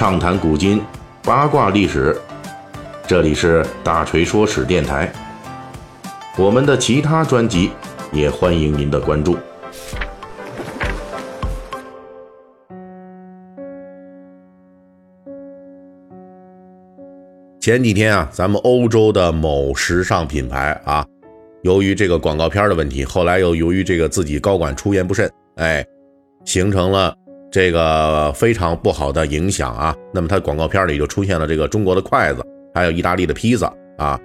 畅谈古今，八卦历史。这里是大锤说史电台。我们的其他专辑也欢迎您的关注。前几天啊，咱们欧洲的某时尚品牌啊，由于这个广告片的问题，后来又由于这个自己高管出言不慎，哎，形成了。这个非常不好的影响啊，那么它广告片里就出现了这个中国的筷子，还有意大利的披萨啊，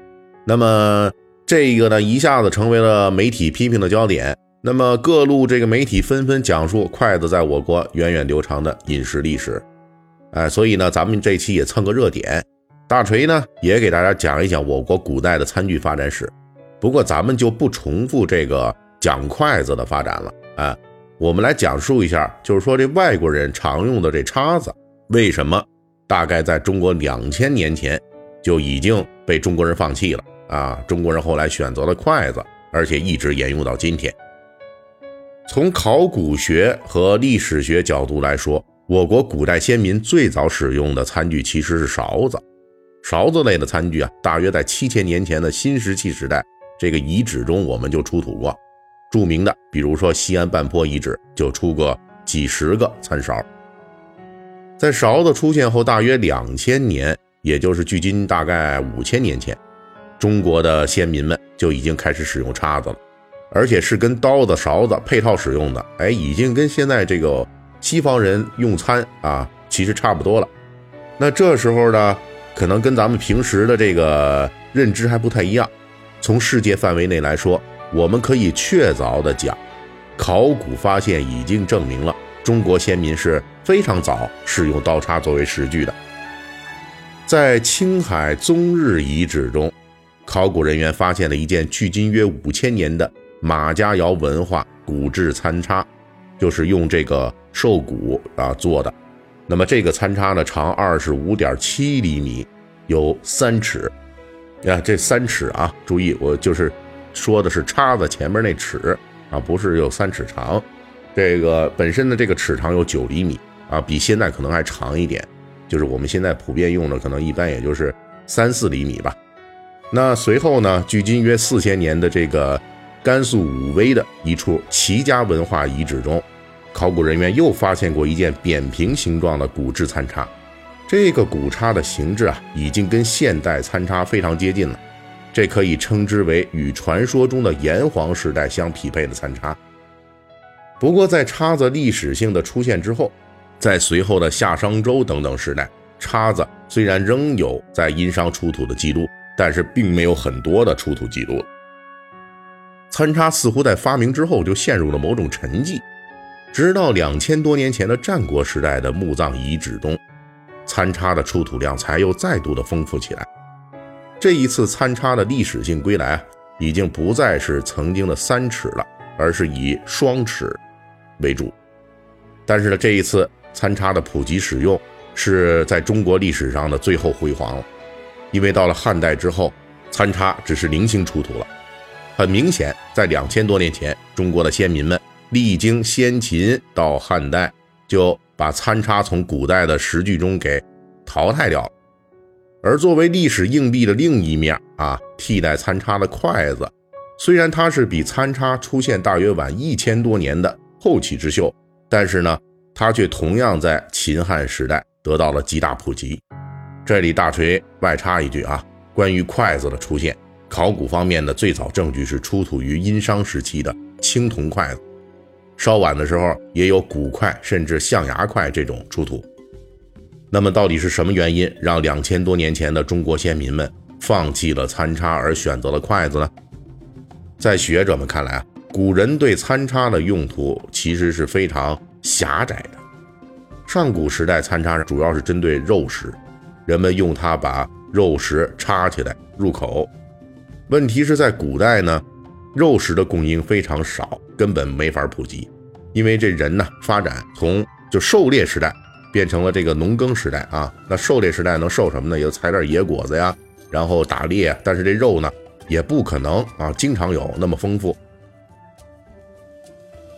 那么这个呢一下子成为了媒体批评的焦点。那么各路这个媒体纷纷讲述筷子在我国源远流长的饮食历史，哎，所以呢咱们这期也蹭个热点，大锤呢也给大家讲一讲我国古代的餐具发展史。不过咱们就不重复这个讲筷子的发展了啊。我们来讲述一下，就是说这外国人常用的这叉子，为什么大概在中国两千年前就已经被中国人放弃了啊？中国人后来选择了筷子，而且一直沿用到今天。从考古学和历史学角度来说，我国古代先民最早使用的餐具其实是勺子。勺子类的餐具啊，大约在七千年前的新石器时代这个遗址中我们就出土过。著名的，比如说西安半坡遗址就出过几十个餐勺。在勺子出现后，大约两千年，也就是距今大概五千年前，中国的先民们就已经开始使用叉子了，而且是跟刀子、勺子配套使用的。哎，已经跟现在这个西方人用餐啊，其实差不多了。那这时候呢，可能跟咱们平时的这个认知还不太一样。从世界范围内来说。我们可以确凿地讲，考古发现已经证明了中国先民是非常早使用刀叉作为食具的。在青海宗日遗址中，考古人员发现了一件距今约五千年的马家窑文化骨制餐叉，就是用这个兽骨啊做的。那么这个餐叉呢，长二十五点七厘米，有三尺。呀，这三尺啊，注意，我就是。说的是叉子前面那齿啊，不是有三尺长，这个本身的这个齿长有九厘米啊，比现在可能还长一点，就是我们现在普遍用的可能一般也就是三四厘米吧。那随后呢，距今约四千年的这个甘肃武威的一处齐家文化遗址中，考古人员又发现过一件扁平形状的骨制餐叉，这个骨叉的形制啊，已经跟现代餐叉非常接近了。这可以称之为与传说中的炎黄时代相匹配的餐叉。不过，在叉子历史性的出现之后，在随后的夏商周等等时代，叉子虽然仍有在殷商出土的记录，但是并没有很多的出土记录。餐叉似乎在发明之后就陷入了某种沉寂，直到两千多年前的战国时代的墓葬遗址中，餐叉的出土量才又再度的丰富起来。这一次餐叉的历史性归来啊，已经不再是曾经的三尺了，而是以双尺为主。但是呢，这一次餐叉的普及使用是在中国历史上的最后辉煌了，因为到了汉代之后，餐叉只是零星出土了。很明显，在两千多年前，中国的先民们历经先秦到汉代，就把餐叉从古代的食具中给淘汰掉了。而作为历史硬币的另一面啊，替代餐叉的筷子，虽然它是比餐叉出现大约晚一千多年的后起之秀，但是呢，它却同样在秦汉时代得到了极大普及。这里大锤外插一句啊，关于筷子的出现，考古方面的最早证据是出土于殷商时期的青铜筷子，稍晚的时候也有骨筷甚至象牙筷这种出土。那么到底是什么原因让两千多年前的中国先民们放弃了餐叉而选择了筷子呢？在学者们看来啊，古人对餐叉的用途其实是非常狭窄的。上古时代餐叉主要是针对肉食，人们用它把肉食插起来入口。问题是在古代呢，肉食的供应非常少，根本没法普及，因为这人呢发展从就狩猎时代。变成了这个农耕时代啊，那狩猎时代能狩什么呢？也就采点野果子呀，然后打猎。但是这肉呢，也不可能啊，经常有那么丰富。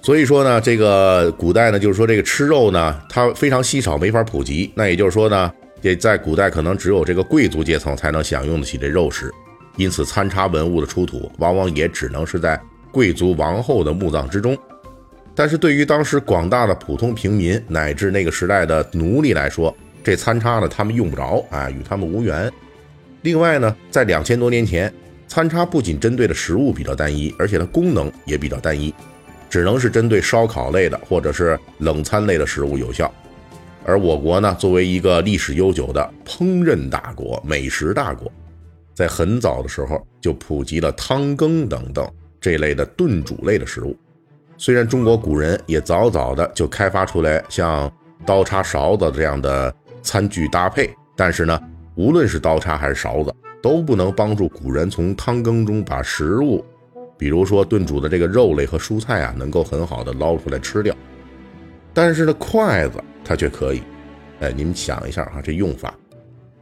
所以说呢，这个古代呢，就是说这个吃肉呢，它非常稀少，没法普及。那也就是说呢，这在古代可能只有这个贵族阶层才能享用得起这肉食，因此参差文物的出土，往往也只能是在贵族王后的墓葬之中。但是对于当时广大的普通平民乃至那个时代的奴隶来说，这餐叉呢，他们用不着啊，与他们无缘。另外呢，在两千多年前，餐叉不仅针对的食物比较单一，而且它功能也比较单一。只能是针对烧烤类的或者是冷餐类的食物有效，而我国呢，作为一个历史悠久的烹饪大国、美食大国，在很早的时候就普及了汤羹等等这类的炖煮类的食物。虽然中国古人也早早的就开发出来像刀叉、勺子这样的餐具搭配，但是呢，无论是刀叉还是勺子，都不能帮助古人从汤羹中把食物。比如说炖煮的这个肉类和蔬菜啊，能够很好的捞出来吃掉，但是呢，筷子它却可以。哎，你们想一下哈，这用法，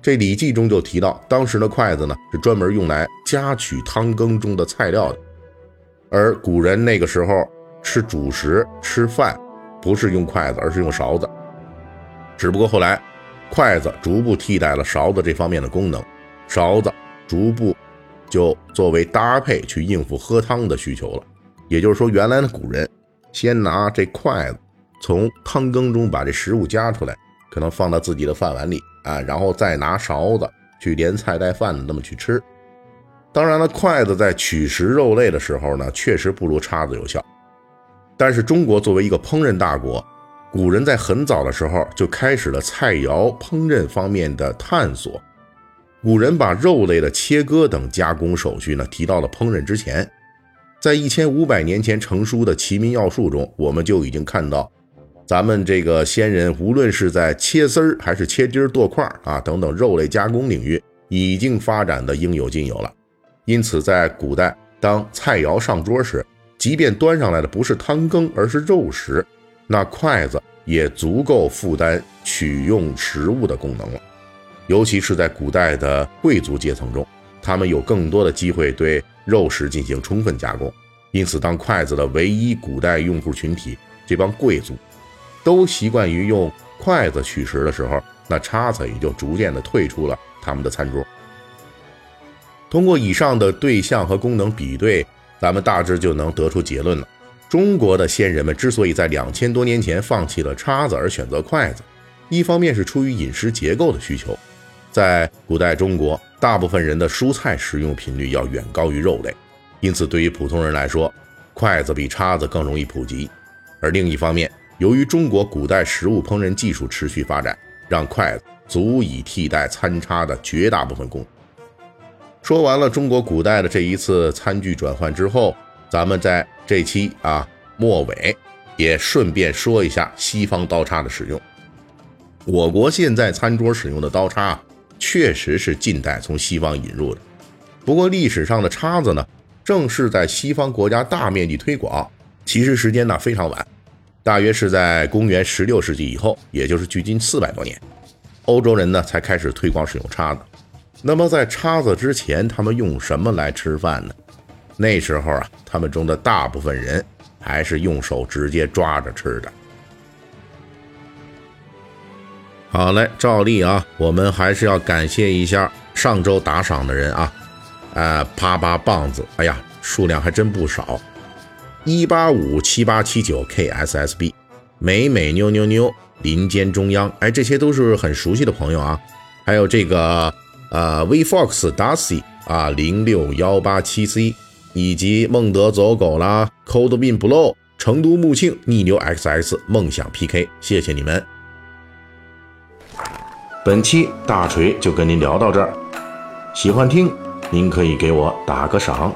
这《礼记》中就提到，当时的筷子呢是专门用来夹取汤羹中的菜料的，而古人那个时候吃主食吃饭，不是用筷子，而是用勺子。只不过后来，筷子逐步替代了勺子这方面的功能，勺子逐步。就作为搭配去应付喝汤的需求了，也就是说，原来的古人先拿这筷子从汤羹中把这食物夹出来，可能放到自己的饭碗里啊，然后再拿勺子去连菜带饭的那么去吃。当然了，筷子在取食肉类的时候呢，确实不如叉子有效。但是中国作为一个烹饪大国，古人在很早的时候就开始了菜肴烹饪方面的探索。古人把肉类的切割等加工手续呢提到了烹饪之前，在一千五百年前成书的《齐民要术》中，我们就已经看到，咱们这个先人无论是在切丝儿还是切丁儿剁块儿啊等等肉类加工领域，已经发展的应有尽有了。因此，在古代，当菜肴上桌时，即便端上来的不是汤羹，而是肉食，那筷子也足够负担取用食物的功能了。尤其是在古代的贵族阶层中，他们有更多的机会对肉食进行充分加工，因此，当筷子的唯一古代用户群体这帮贵族都习惯于用筷子取食的时候，那叉子也就逐渐的退出了他们的餐桌。通过以上的对象和功能比对，咱们大致就能得出结论了：中国的先人们之所以在两千多年前放弃了叉子而选择筷子，一方面是出于饮食结构的需求。在古代中国，大部分人的蔬菜食用频率要远高于肉类，因此对于普通人来说，筷子比叉子更容易普及。而另一方面，由于中国古代食物烹饪技术持续发展，让筷子足以替代餐叉的绝大部分功能。说完了中国古代的这一次餐具转换之后，咱们在这期啊末尾也顺便说一下西方刀叉的使用。我国现在餐桌使用的刀叉。确实是近代从西方引入的，不过历史上的叉子呢，正是在西方国家大面积推广，其实时间呢非常晚，大约是在公元十六世纪以后，也就是距今四百多年，欧洲人呢才开始推广使用叉子。那么在叉子之前，他们用什么来吃饭呢？那时候啊，他们中的大部分人还是用手直接抓着吃的。好嘞，照例啊，我们还是要感谢一下上周打赏的人啊，呃，啪啪棒子，哎呀，数量还真不少，一八五七八七九 kssb，美美妞妞妞，林间中央，哎，这些都是很熟悉的朋友啊，还有这个啊，vfox darcy 啊，零六幺八七 c，以及孟德走狗啦，coldbin blow，成都木庆，逆流 xx，梦想 pk，谢谢你们。本期大锤就跟您聊到这儿，喜欢听您可以给我打个赏。